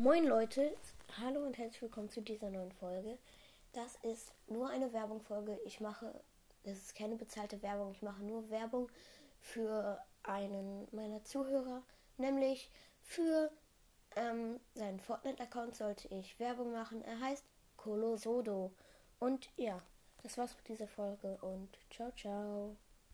Moin Leute, hallo und herzlich willkommen zu dieser neuen Folge. Das ist nur eine Werbungfolge. Ich mache, das ist keine bezahlte Werbung, ich mache nur Werbung für einen meiner Zuhörer, nämlich für ähm, seinen Fortnite-Account sollte ich Werbung machen. Er heißt Colosodo. Und ja, das war's mit dieser Folge und ciao, ciao.